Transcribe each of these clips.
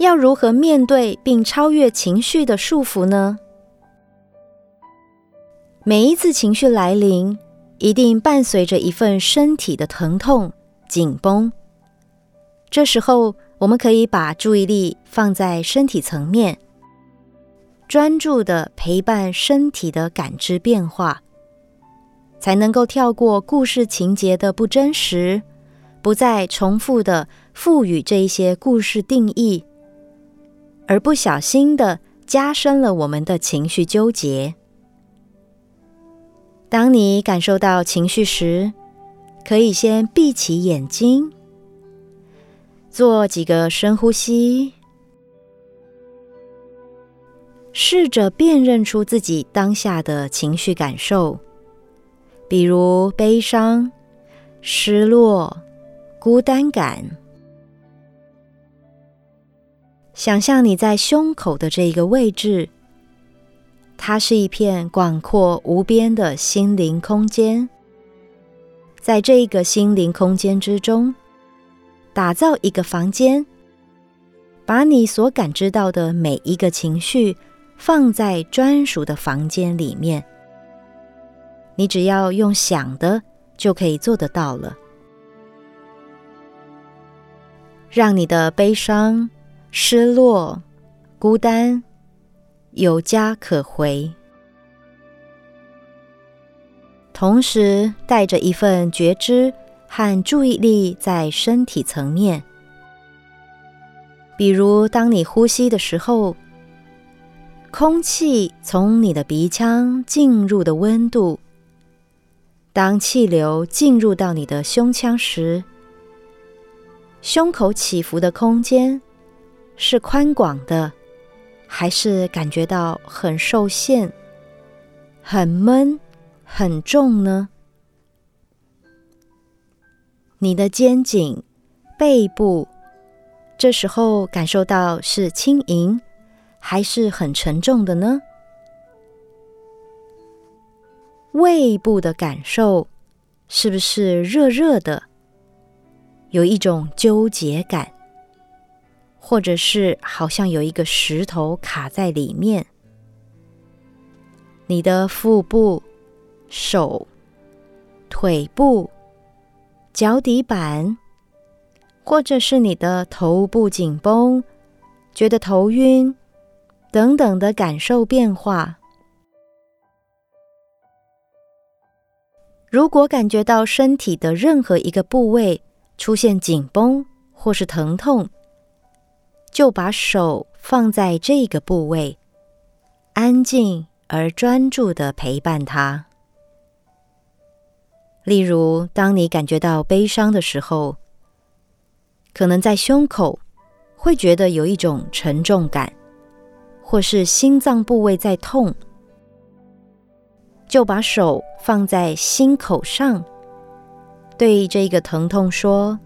要如何面对并超越情绪的束缚呢？每一次情绪来临，一定伴随着一份身体的疼痛、紧绷。这时候，我们可以把注意力放在身体层面，专注的陪伴身体的感知变化，才能够跳过故事情节的不真实，不再重复的赋予这一些故事定义，而不小心的加深了我们的情绪纠结。当你感受到情绪时，可以先闭起眼睛，做几个深呼吸，试着辨认出自己当下的情绪感受，比如悲伤、失落、孤单感。想象你在胸口的这一个位置。它是一片广阔无边的心灵空间，在这一个心灵空间之中，打造一个房间，把你所感知到的每一个情绪放在专属的房间里面。你只要用想的就可以做得到了，让你的悲伤、失落、孤单。有家可回，同时带着一份觉知和注意力在身体层面。比如，当你呼吸的时候，空气从你的鼻腔进入的温度；当气流进入到你的胸腔时，胸口起伏的空间是宽广的。还是感觉到很受限、很闷、很重呢？你的肩颈、背部，这时候感受到是轻盈，还是很沉重的呢？胃部的感受是不是热热的，有一种纠结感？或者是好像有一个石头卡在里面，你的腹部、手、腿部、脚底板，或者是你的头部紧绷，觉得头晕等等的感受变化。如果感觉到身体的任何一个部位出现紧绷或是疼痛，就把手放在这个部位，安静而专注的陪伴他。例如，当你感觉到悲伤的时候，可能在胸口会觉得有一种沉重感，或是心脏部位在痛，就把手放在心口上，对这个疼痛说：“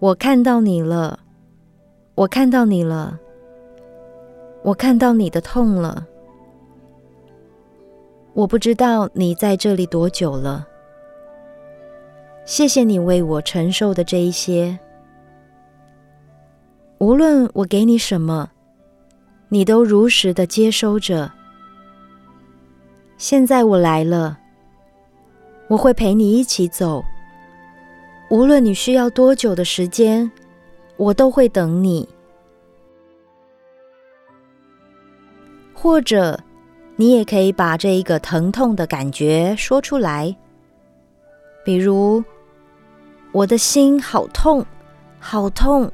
我看到你了。”我看到你了，我看到你的痛了。我不知道你在这里多久了。谢谢你为我承受的这一些。无论我给你什么，你都如实的接收着。现在我来了，我会陪你一起走。无论你需要多久的时间。我都会等你，或者你也可以把这一个疼痛的感觉说出来，比如我的心好痛，好痛，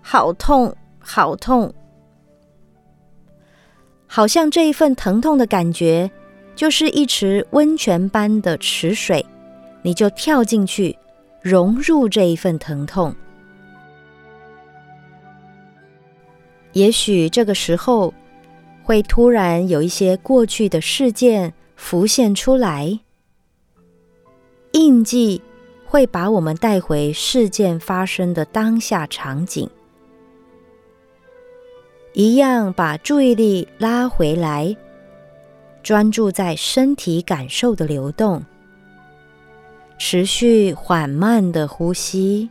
好痛，好痛，好像这一份疼痛的感觉就是一池温泉般的池水，你就跳进去，融入这一份疼痛。也许这个时候会突然有一些过去的事件浮现出来，印记会把我们带回事件发生的当下场景，一样把注意力拉回来，专注在身体感受的流动，持续缓慢的呼吸，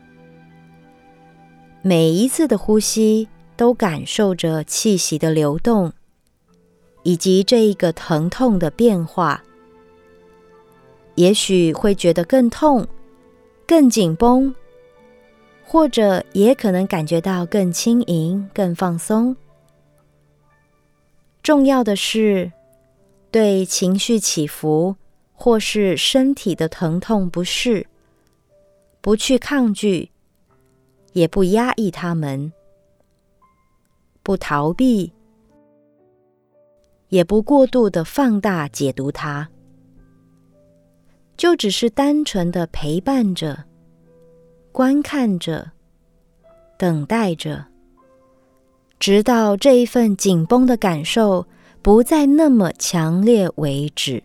每一次的呼吸。都感受着气息的流动，以及这一个疼痛的变化。也许会觉得更痛、更紧绷，或者也可能感觉到更轻盈、更放松。重要的是，对情绪起伏或是身体的疼痛不适，不去抗拒，也不压抑它们，不逃避，也不过度的放大解读它。就只是单纯的陪伴着、观看着、等待着，直到这一份紧绷的感受不再那么强烈为止。